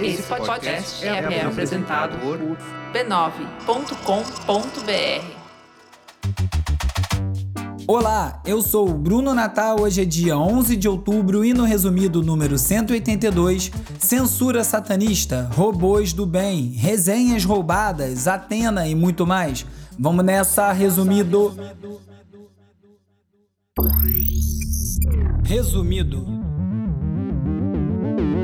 Esse podcast é, é apresentado por b9.com.br. Olá, eu sou o Bruno Natal. Hoje é dia 11 de outubro e no resumido número 182, censura satanista, robôs do bem, resenhas roubadas, Atena e muito mais. Vamos nessa, resumido. Resumido.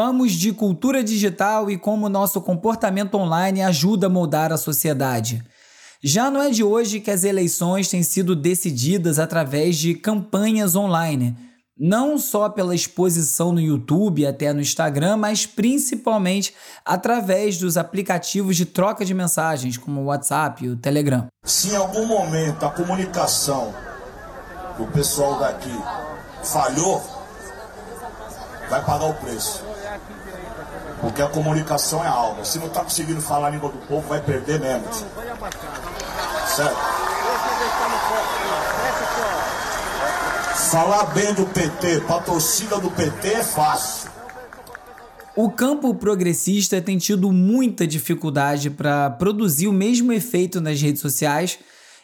Vamos de cultura digital e como nosso comportamento online ajuda a moldar a sociedade. Já não é de hoje que as eleições têm sido decididas através de campanhas online, não só pela exposição no YouTube até no Instagram, mas principalmente através dos aplicativos de troca de mensagens, como o WhatsApp e o Telegram. Se em algum momento a comunicação do pessoal daqui falhou, vai pagar o preço. Porque a comunicação é algo. Se não está conseguindo falar a língua do povo, vai perder mesmo. Certo? Falar bem do PT, para torcida do PT é fácil. O campo progressista tem tido muita dificuldade para produzir o mesmo efeito nas redes sociais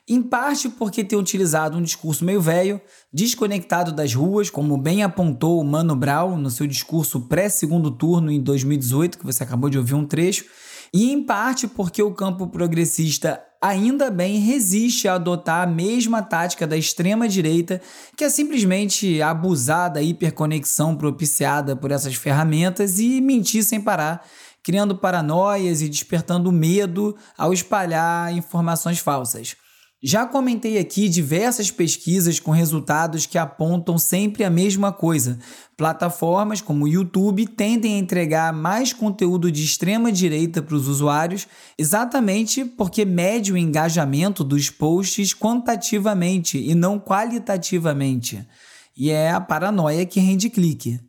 em parte porque tem utilizado um discurso meio velho, desconectado das ruas, como bem apontou o Mano Brown no seu discurso pré-segundo turno em 2018, que você acabou de ouvir um trecho, e em parte porque o campo progressista ainda bem resiste a adotar a mesma tática da extrema-direita, que é simplesmente abusar da hiperconexão propiciada por essas ferramentas e mentir sem parar, criando paranoias e despertando medo ao espalhar informações falsas. Já comentei aqui diversas pesquisas com resultados que apontam sempre a mesma coisa. Plataformas como o YouTube tendem a entregar mais conteúdo de extrema direita para os usuários, exatamente porque mede o engajamento dos posts quantitativamente e não qualitativamente. E é a paranoia que rende clique.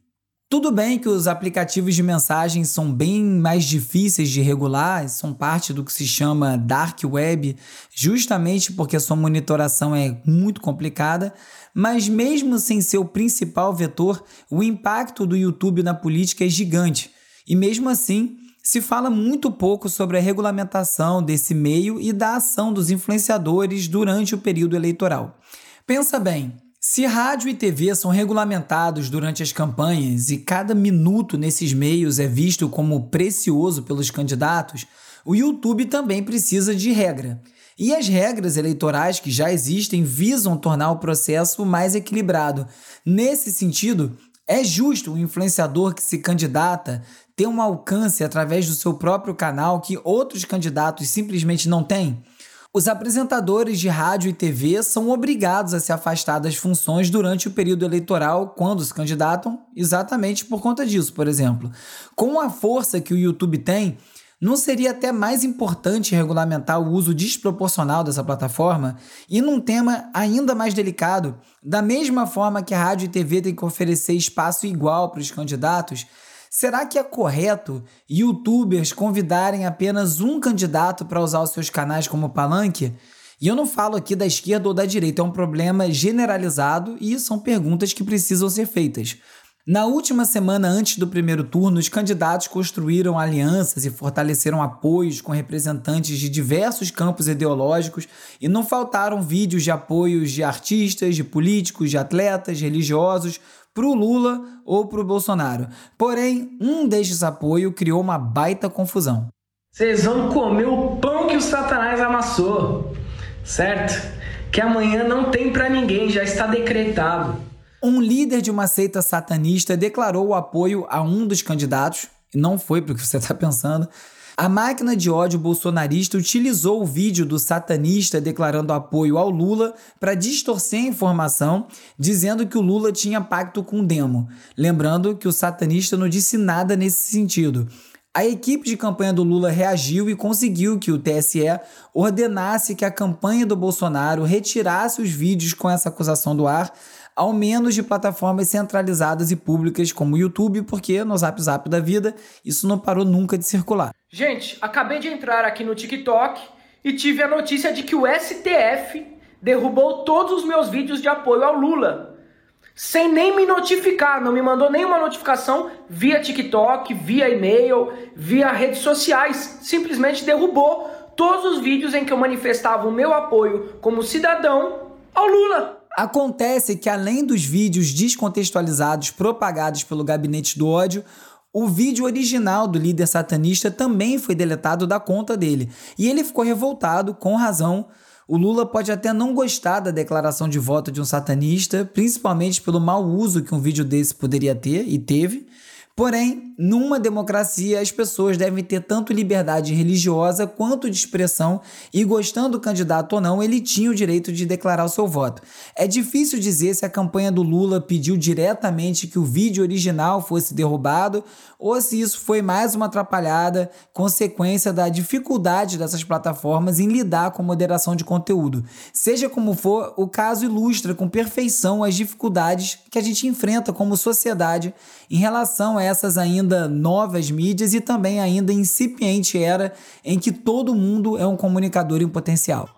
Tudo bem que os aplicativos de mensagem são bem mais difíceis de regular, são parte do que se chama dark web, justamente porque sua monitoração é muito complicada, mas mesmo sem ser o principal vetor, o impacto do YouTube na política é gigante. E mesmo assim, se fala muito pouco sobre a regulamentação desse meio e da ação dos influenciadores durante o período eleitoral. Pensa bem, se rádio e TV são regulamentados durante as campanhas e cada minuto nesses meios é visto como precioso pelos candidatos, o YouTube também precisa de regra. E as regras eleitorais que já existem visam tornar o processo mais equilibrado. Nesse sentido, é justo o influenciador que se candidata ter um alcance através do seu próprio canal que outros candidatos simplesmente não têm? Os apresentadores de rádio e TV são obrigados a se afastar das funções durante o período eleitoral quando se candidatam, exatamente por conta disso, por exemplo. Com a força que o YouTube tem, não seria até mais importante regulamentar o uso desproporcional dessa plataforma? E num tema ainda mais delicado, da mesma forma que a rádio e TV têm que oferecer espaço igual para os candidatos, Será que é correto youtubers convidarem apenas um candidato para usar os seus canais como palanque? E eu não falo aqui da esquerda ou da direita, é um problema generalizado e são perguntas que precisam ser feitas. Na última semana antes do primeiro turno, os candidatos construíram alianças e fortaleceram apoios com representantes de diversos campos ideológicos e não faltaram vídeos de apoios de artistas, de políticos, de atletas, religiosos, para o Lula ou para o Bolsonaro. Porém, um destes apoios criou uma baita confusão. Vocês vão comer o pão que o Satanás amassou, certo? Que amanhã não tem para ninguém, já está decretado. Um líder de uma seita satanista declarou o apoio a um dos candidatos, não foi porque você está pensando, a máquina de ódio bolsonarista utilizou o vídeo do satanista declarando apoio ao Lula para distorcer a informação, dizendo que o Lula tinha pacto com o demo. Lembrando que o satanista não disse nada nesse sentido. A equipe de campanha do Lula reagiu e conseguiu que o TSE ordenasse que a campanha do Bolsonaro retirasse os vídeos com essa acusação do ar, ao menos de plataformas centralizadas e públicas como o YouTube, porque no Zap Zap da vida isso não parou nunca de circular. Gente, acabei de entrar aqui no TikTok e tive a notícia de que o STF derrubou todos os meus vídeos de apoio ao Lula sem nem me notificar, não me mandou nenhuma notificação via TikTok, via e-mail, via redes sociais. Simplesmente derrubou todos os vídeos em que eu manifestava o meu apoio como cidadão ao Lula. Acontece que além dos vídeos descontextualizados propagados pelo gabinete do ódio, o vídeo original do líder satanista também foi deletado da conta dele. E ele ficou revoltado, com razão, o Lula pode até não gostar da declaração de voto de um satanista, principalmente pelo mau uso que um vídeo desse poderia ter e teve, Porém, numa democracia, as pessoas devem ter tanto liberdade religiosa quanto de expressão e, gostando do candidato ou não, ele tinha o direito de declarar o seu voto. É difícil dizer se a campanha do Lula pediu diretamente que o vídeo original fosse derrubado ou se isso foi mais uma atrapalhada, consequência da dificuldade dessas plataformas em lidar com moderação de conteúdo. Seja como for, o caso ilustra com perfeição as dificuldades que a gente enfrenta como sociedade em relação a essas ainda novas mídias e também ainda incipiente era em que todo mundo é um comunicador em potencial.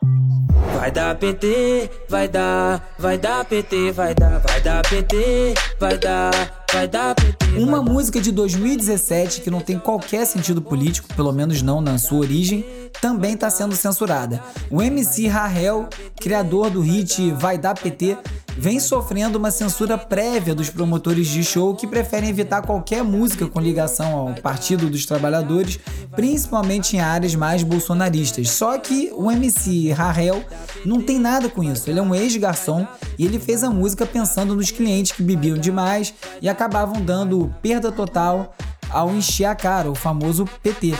Vai dar PT, vai dar, vai dar PT, vai dar, vai dar PT, vai dar, vai dar PT. Uma música de 2017 que não tem qualquer sentido político, pelo menos não na sua origem, também está sendo censurada. O MC Rahel, criador do hit Vai Dar PT, vem sofrendo uma censura prévia dos promotores de show que preferem evitar qualquer música com ligação ao Partido dos Trabalhadores, principalmente em áreas mais bolsonaristas. Só que o MC Rahel não tem nada com isso. Ele é um ex-garçom e ele fez a música pensando nos clientes que bebiam demais e acabavam dando perda total ao encher a cara, o famoso PT.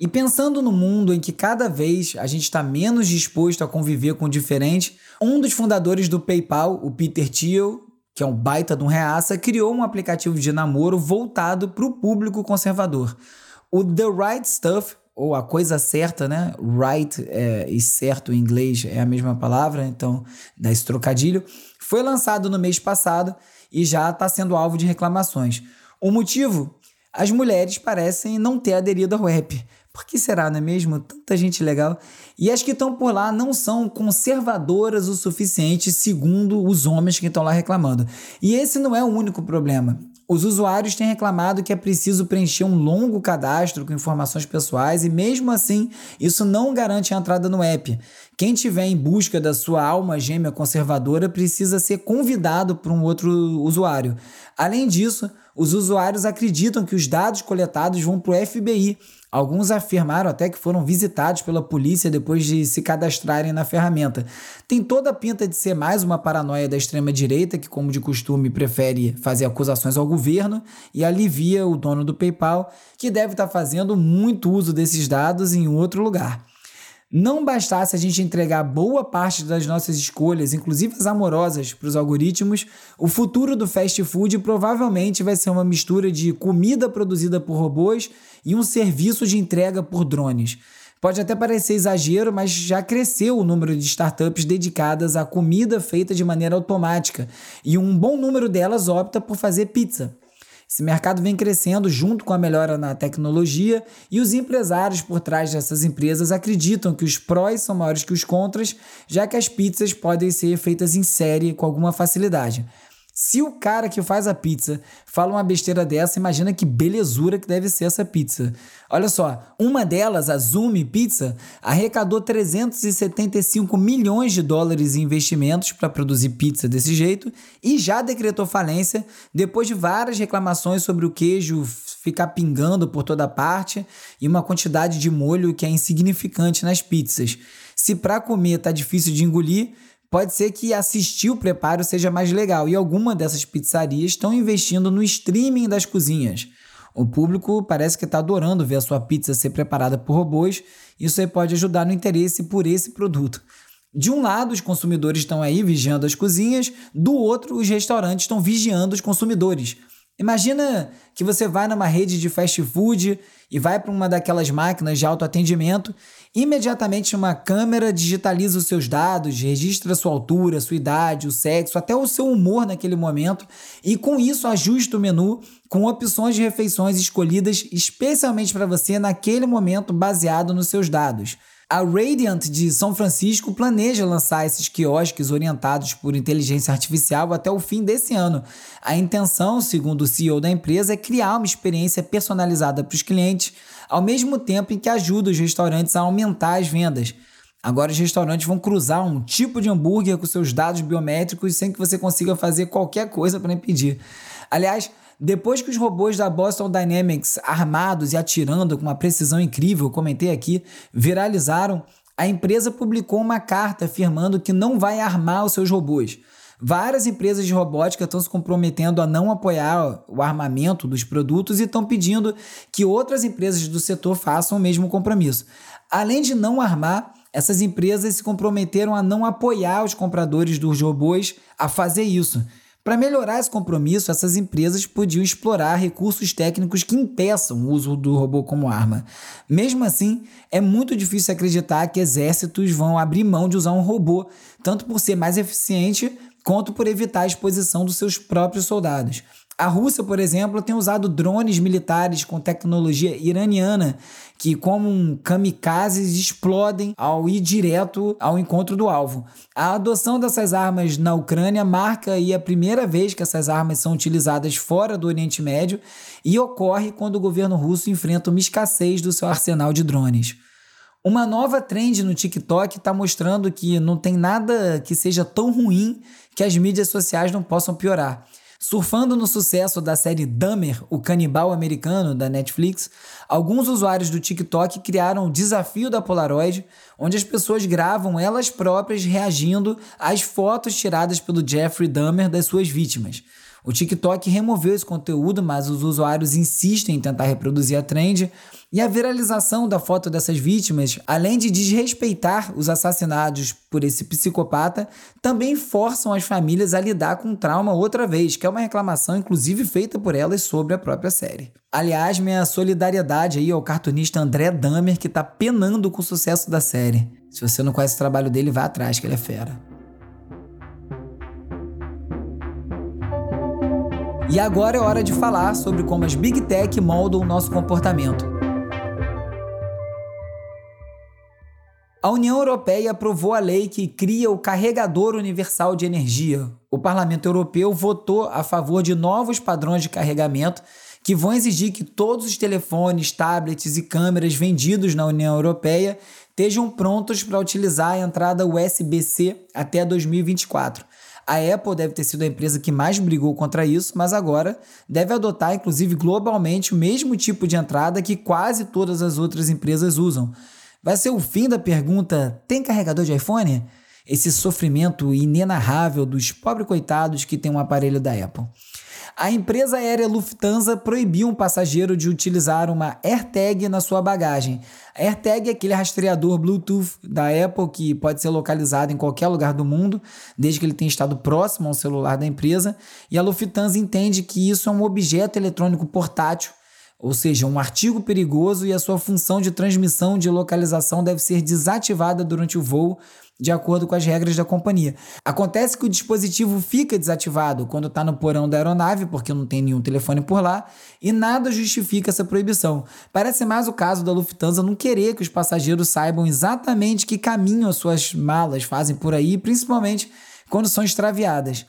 E pensando no mundo em que cada vez a gente está menos disposto a conviver com o diferente, um dos fundadores do PayPal, o Peter Thiel, que é um baita de um reaça, criou um aplicativo de namoro voltado para o público conservador. O The Right Stuff, ou a coisa certa, né? Right é, e certo em inglês é a mesma palavra, então dá esse trocadilho, foi lançado no mês passado e já está sendo alvo de reclamações. O motivo? As mulheres parecem não ter aderido ao app. Por que será, não é mesmo? Tanta gente legal. E as que estão por lá não são conservadoras o suficiente, segundo os homens que estão lá reclamando. E esse não é o único problema. Os usuários têm reclamado que é preciso preencher um longo cadastro com informações pessoais e, mesmo assim, isso não garante a entrada no app. Quem tiver em busca da sua alma gêmea conservadora precisa ser convidado por um outro usuário. Além disso, os usuários acreditam que os dados coletados vão para o FBI Alguns afirmaram até que foram visitados pela polícia depois de se cadastrarem na ferramenta. Tem toda a pinta de ser mais uma paranoia da extrema-direita, que, como de costume, prefere fazer acusações ao governo e alivia o dono do PayPal, que deve estar fazendo muito uso desses dados em outro lugar. Não bastasse a gente entregar boa parte das nossas escolhas, inclusive as amorosas, para os algoritmos, o futuro do fast food provavelmente vai ser uma mistura de comida produzida por robôs e um serviço de entrega por drones. Pode até parecer exagero, mas já cresceu o número de startups dedicadas à comida feita de maneira automática, e um bom número delas opta por fazer pizza. Esse mercado vem crescendo junto com a melhora na tecnologia e os empresários por trás dessas empresas acreditam que os prós são maiores que os contras, já que as pizzas podem ser feitas em série com alguma facilidade. Se o cara que faz a pizza fala uma besteira dessa, imagina que belezura que deve ser essa pizza. Olha só, uma delas, a Zumi Pizza, arrecadou 375 milhões de dólares em investimentos para produzir pizza desse jeito e já decretou falência depois de várias reclamações sobre o queijo ficar pingando por toda parte e uma quantidade de molho que é insignificante nas pizzas. Se para comer tá difícil de engolir, pode ser que assistir o preparo seja mais legal e alguma dessas pizzarias estão investindo no streaming das cozinhas. O público parece que está adorando ver a sua pizza ser preparada por robôs, isso aí pode ajudar no interesse por esse produto. De um lado, os consumidores estão aí vigiando as cozinhas, do outro, os restaurantes estão vigiando os consumidores. Imagina que você vai numa rede de fast food e vai para uma daquelas máquinas de autoatendimento, imediatamente uma câmera digitaliza os seus dados, registra sua altura, sua idade, o sexo, até o seu humor naquele momento, e com isso ajusta o menu com opções de refeições escolhidas especialmente para você naquele momento baseado nos seus dados. A Radiant de São Francisco planeja lançar esses quiosques orientados por inteligência artificial até o fim desse ano. A intenção, segundo o CEO da empresa, é criar uma experiência personalizada para os clientes, ao mesmo tempo em que ajuda os restaurantes a aumentar as vendas. Agora os restaurantes vão cruzar um tipo de hambúrguer com seus dados biométricos sem que você consiga fazer qualquer coisa para impedir. Aliás, depois que os robôs da Boston Dynamics, armados e atirando com uma precisão incrível, comentei aqui, viralizaram, a empresa publicou uma carta afirmando que não vai armar os seus robôs. Várias empresas de robótica estão se comprometendo a não apoiar o armamento dos produtos e estão pedindo que outras empresas do setor façam o mesmo compromisso. Além de não armar, essas empresas se comprometeram a não apoiar os compradores dos robôs a fazer isso. Para melhorar esse compromisso, essas empresas podiam explorar recursos técnicos que impeçam o uso do robô como arma. Mesmo assim, é muito difícil acreditar que exércitos vão abrir mão de usar um robô, tanto por ser mais eficiente quanto por evitar a exposição dos seus próprios soldados. A Rússia, por exemplo, tem usado drones militares com tecnologia iraniana que, como um kamikazes, explodem ao ir direto ao encontro do alvo. A adoção dessas armas na Ucrânia marca aí a primeira vez que essas armas são utilizadas fora do Oriente Médio e ocorre quando o governo russo enfrenta uma escassez do seu arsenal de drones. Uma nova trend no TikTok está mostrando que não tem nada que seja tão ruim que as mídias sociais não possam piorar. Surfando no sucesso da série Dahmer, o canibal americano da Netflix, alguns usuários do TikTok criaram o desafio da Polaroid, onde as pessoas gravam elas próprias reagindo às fotos tiradas pelo Jeffrey Dahmer das suas vítimas. O TikTok removeu esse conteúdo, mas os usuários insistem em tentar reproduzir a trend, e a viralização da foto dessas vítimas, além de desrespeitar os assassinados por esse psicopata, também forçam as famílias a lidar com o trauma outra vez, que é uma reclamação inclusive feita por elas sobre a própria série. Aliás, minha solidariedade aí ao cartunista André Damer, que está penando com o sucesso da série. Se você não conhece o trabalho dele, vá atrás, que ele é fera. E agora é hora de falar sobre como as Big Tech moldam o nosso comportamento. A União Europeia aprovou a lei que cria o Carregador Universal de Energia. O Parlamento Europeu votou a favor de novos padrões de carregamento que vão exigir que todos os telefones, tablets e câmeras vendidos na União Europeia estejam prontos para utilizar a entrada USB-C até 2024. A Apple deve ter sido a empresa que mais brigou contra isso, mas agora deve adotar, inclusive globalmente, o mesmo tipo de entrada que quase todas as outras empresas usam. Vai ser o fim da pergunta: tem carregador de iPhone? Esse sofrimento inenarrável dos pobres coitados que têm um aparelho da Apple. A empresa aérea Lufthansa proibiu um passageiro de utilizar uma AirTag na sua bagagem. A AirTag é aquele rastreador Bluetooth da Apple que pode ser localizado em qualquer lugar do mundo, desde que ele tenha estado próximo ao celular da empresa. E a Lufthansa entende que isso é um objeto eletrônico portátil ou seja, um artigo perigoso e a sua função de transmissão de localização deve ser desativada durante o voo, de acordo com as regras da companhia. Acontece que o dispositivo fica desativado quando está no porão da aeronave, porque não tem nenhum telefone por lá, e nada justifica essa proibição. Parece mais o caso da Lufthansa não querer que os passageiros saibam exatamente que caminho as suas malas fazem por aí, principalmente quando são extraviadas.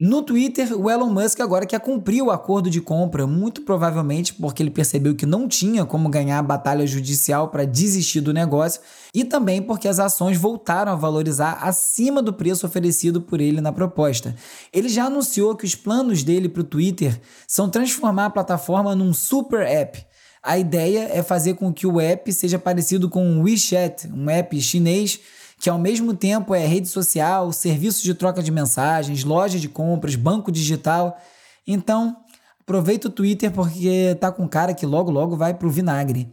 No Twitter, o Elon Musk agora quer cumprir o acordo de compra, muito provavelmente porque ele percebeu que não tinha como ganhar a batalha judicial para desistir do negócio e também porque as ações voltaram a valorizar acima do preço oferecido por ele na proposta. Ele já anunciou que os planos dele para o Twitter são transformar a plataforma num super app. A ideia é fazer com que o app seja parecido com o WeChat, um app chinês que ao mesmo tempo é rede social, serviço de troca de mensagens, loja de compras, banco digital. Então, aproveita o Twitter porque tá com cara que logo logo vai pro vinagre.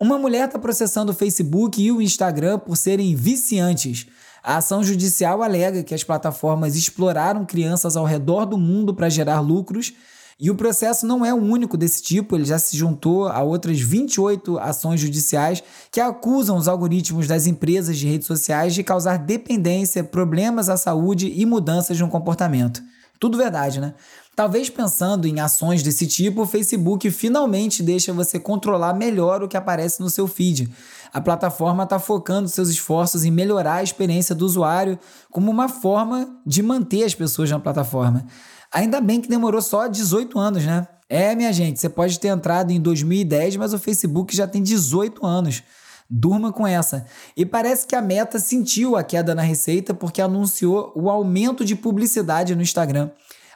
Uma mulher está processando o Facebook e o Instagram por serem viciantes. A ação judicial alega que as plataformas exploraram crianças ao redor do mundo para gerar lucros E o processo não é o único desse tipo, ele já se juntou a outras 28 ações judiciais que acusam os algoritmos das empresas de redes sociais de causar dependência, problemas à saúde e mudanças no comportamento. Tudo verdade, né? Talvez pensando em ações desse tipo, o Facebook finalmente deixa você controlar melhor o que aparece no seu feed. A plataforma está focando seus esforços em melhorar a experiência do usuário como uma forma de manter as pessoas na plataforma. Ainda bem que demorou só 18 anos, né? É, minha gente, você pode ter entrado em 2010, mas o Facebook já tem 18 anos. Durma com essa. E parece que a Meta sentiu a queda na receita porque anunciou o aumento de publicidade no Instagram.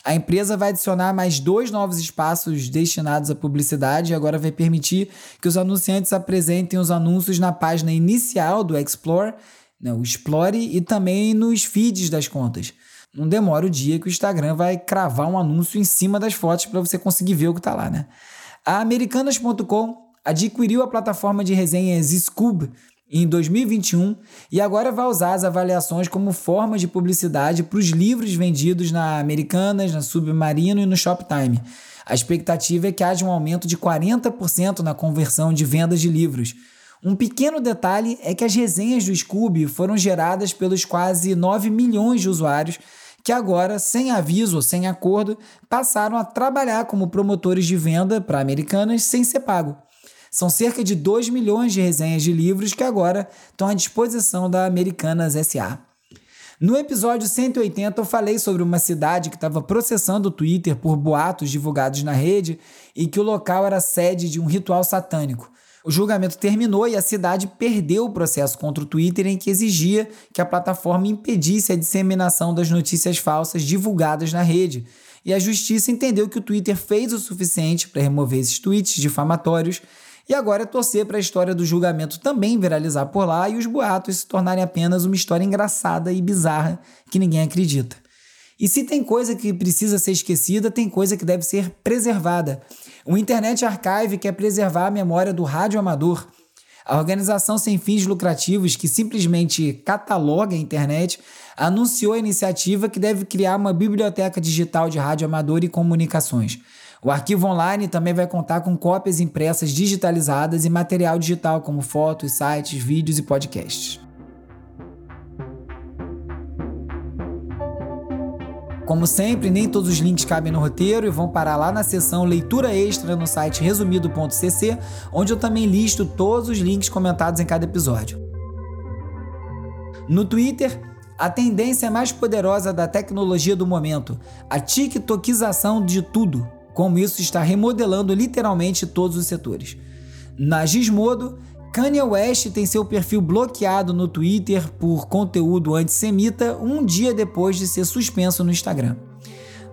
A empresa vai adicionar mais dois novos espaços destinados à publicidade e agora vai permitir que os anunciantes apresentem os anúncios na página inicial do Explore, né, o Explore e também nos feeds das contas não demora o dia que o Instagram vai cravar um anúncio em cima das fotos para você conseguir ver o que está lá, né? A Americanas.com adquiriu a plataforma de resenhas Scoob em 2021 e agora vai usar as avaliações como forma de publicidade para os livros vendidos na Americanas, na Submarino e no Shoptime. A expectativa é que haja um aumento de 40% na conversão de vendas de livros. Um pequeno detalhe é que as resenhas do Scooby foram geradas pelos quase 9 milhões de usuários que agora, sem aviso ou sem acordo, passaram a trabalhar como promotores de venda para americanas sem ser pago. São cerca de 2 milhões de resenhas de livros que agora estão à disposição da Americanas SA. No episódio 180, eu falei sobre uma cidade que estava processando o Twitter por boatos divulgados na rede e que o local era sede de um ritual satânico. O julgamento terminou e a cidade perdeu o processo contra o Twitter em que exigia que a plataforma impedisse a disseminação das notícias falsas divulgadas na rede. E a justiça entendeu que o Twitter fez o suficiente para remover esses tweets difamatórios e agora é torcer para a história do julgamento também viralizar por lá e os boatos se tornarem apenas uma história engraçada e bizarra que ninguém acredita. E se tem coisa que precisa ser esquecida, tem coisa que deve ser preservada. O Internet Archive quer preservar a memória do rádio amador. A organização sem fins lucrativos que simplesmente cataloga a internet anunciou a iniciativa que deve criar uma biblioteca digital de rádio amador e comunicações. O arquivo online também vai contar com cópias impressas digitalizadas e material digital como fotos, sites, vídeos e podcasts. Como sempre, nem todos os links cabem no roteiro e vão parar lá na seção Leitura Extra no site resumido.cc, onde eu também listo todos os links comentados em cada episódio. No Twitter, a tendência mais poderosa da tecnologia do momento, a tiktokização de tudo, como isso está remodelando literalmente todos os setores. Na Gizmodo, Kanye West tem seu perfil bloqueado no Twitter por conteúdo antissemita um dia depois de ser suspenso no Instagram.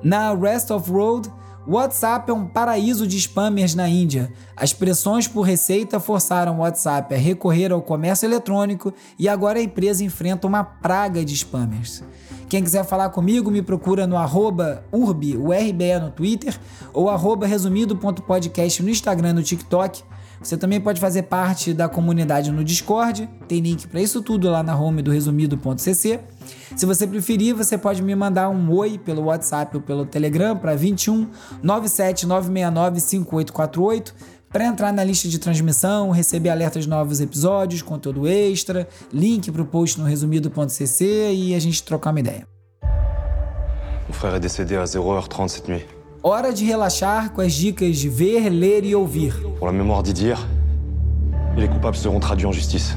Na Rest of Road, WhatsApp é um paraíso de spammers na Índia. As pressões por receita forçaram o WhatsApp a recorrer ao comércio eletrônico e agora a empresa enfrenta uma praga de spammers. Quem quiser falar comigo, me procura no arroba URBE no Twitter, ou arroba resumido.podcast no Instagram e no TikTok. Você também pode fazer parte da comunidade no Discord, tem link para isso tudo lá na home do resumido.cc. Se você preferir, você pode me mandar um oi pelo WhatsApp ou pelo Telegram para 21 97 969 5848 para entrar na lista de transmissão, receber alertas de novos episódios, conteúdo extra, link para o post no resumido.cc e a gente trocar uma ideia. Mon frère est décédé à 0h30 cette nuit. Hora de relaxar com as dicas de ver, ler e ouvir. Pour la mémoire d'Idir, les coupables seront traduits en justice.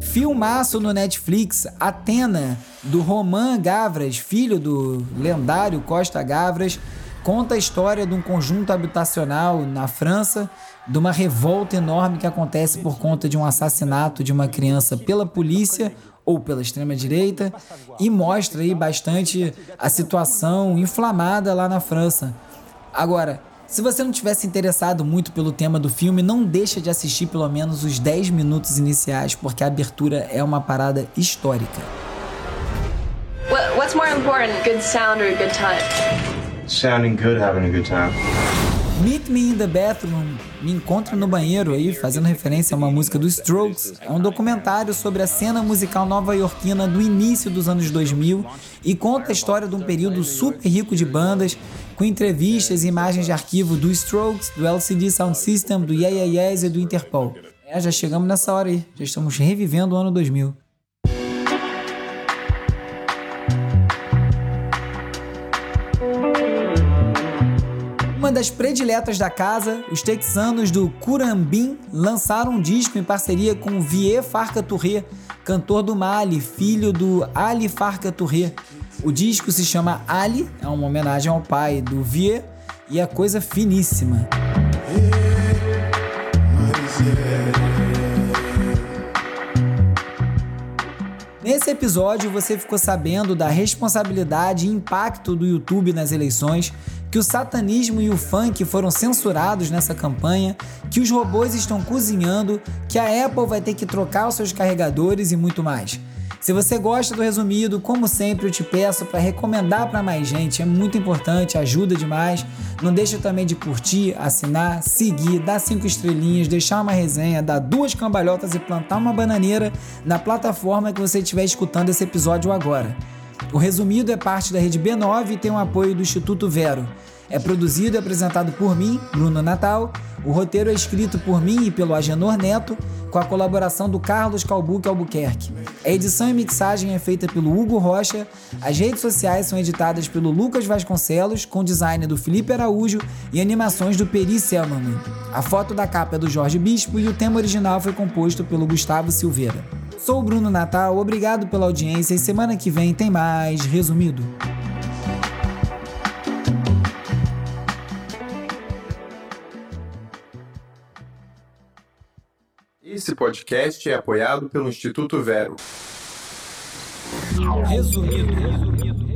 Filmaço no Netflix, Atena, do Roman Gavras, filho do lendário Costa Gavras, conta a história de um conjunto habitacional na França, de uma revolta enorme que acontece por conta de um assassinato de uma criança pela polícia ou pela extrema-direita, e mostra aí bastante a situação inflamada lá na França. Agora, se você não tivesse interessado muito pelo tema do filme, não deixa de assistir pelo menos os 10 minutos iniciais, porque a abertura é uma parada histórica. What's more important, good sound or a good time? Sounding good, having a good time. Meet Me in the Bathroom, Me Encontre no Banheiro, aí, fazendo referência a uma música dos Strokes, é um documentário sobre a cena musical nova-iorquina do início dos anos 2000 e conta a história de um período super rico de bandas, com entrevistas e imagens de arquivo do Strokes, do LCD Sound System, do Yeah Yeah Yeahs e do Interpol. É, já chegamos nessa hora aí, já estamos revivendo o ano 2000. Das prediletas da casa, os texanos do Curambim lançaram um disco em parceria com Vie Farca Touré, cantor do Mali, filho do Ali Farca Touré. O disco se chama Ali, é uma homenagem ao pai do Vie e é coisa finíssima. Nesse episódio você ficou sabendo da responsabilidade e impacto do YouTube nas eleições, que o satanismo e o funk foram censurados nessa campanha, que os robôs estão cozinhando, que a Apple vai ter que trocar os seus carregadores e muito mais. Se você gosta do resumido, como sempre eu te peço para recomendar para mais gente, é muito importante, ajuda demais. Não deixa também de curtir, assinar, seguir, dar cinco estrelinhas, deixar uma resenha, dar duas cambalhotas e plantar uma bananeira na plataforma que você estiver escutando esse episódio agora. O resumido é parte da rede B9 e tem o apoio do Instituto Vero. É produzido e apresentado por mim, Bruno Natal. O roteiro é escrito por mim e pelo Agenor Neto, com a colaboração do Carlos Calbuque Albuquerque. A edição e mixagem é feita pelo Hugo Rocha. As redes sociais são editadas pelo Lucas Vasconcelos, com design do Felipe Araújo e animações do Peri Selman. A foto da capa é do Jorge Bispo e o tema original foi composto pelo Gustavo Silveira. Sou o Bruno Natal, obrigado pela audiência e semana que vem tem mais resumido. Esse podcast é apoiado pelo Instituto Vero. Resumido.